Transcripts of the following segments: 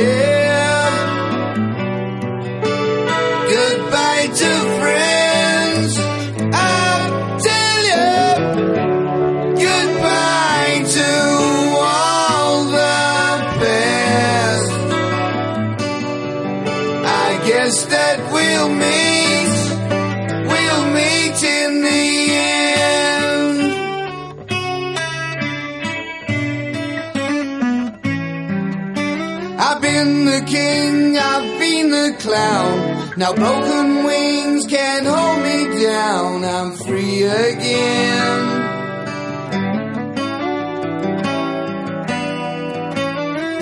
Yeah. clown. Now broken wings can hold me down. I'm free again.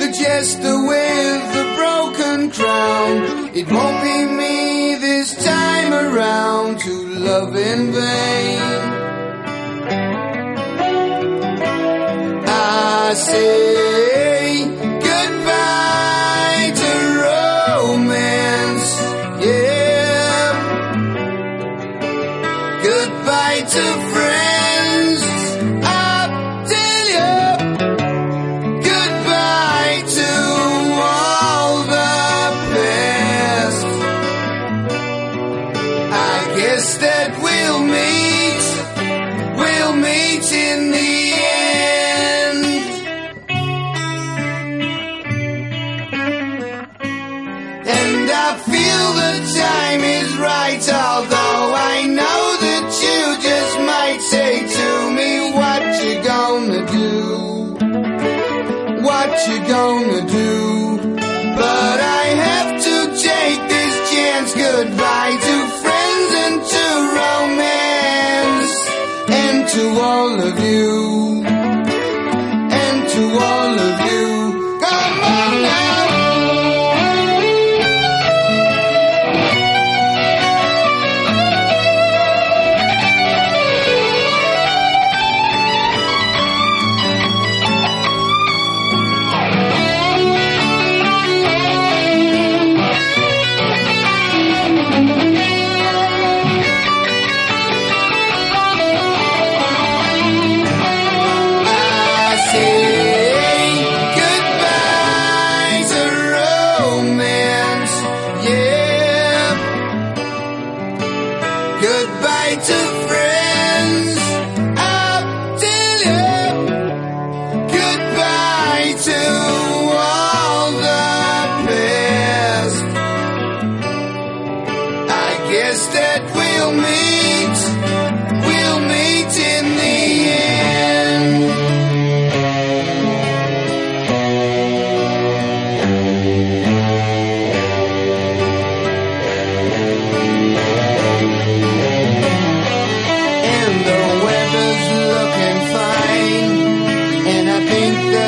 The jester with the broken crown. It won't be me this time around to love in vain. I said.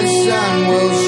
that sun will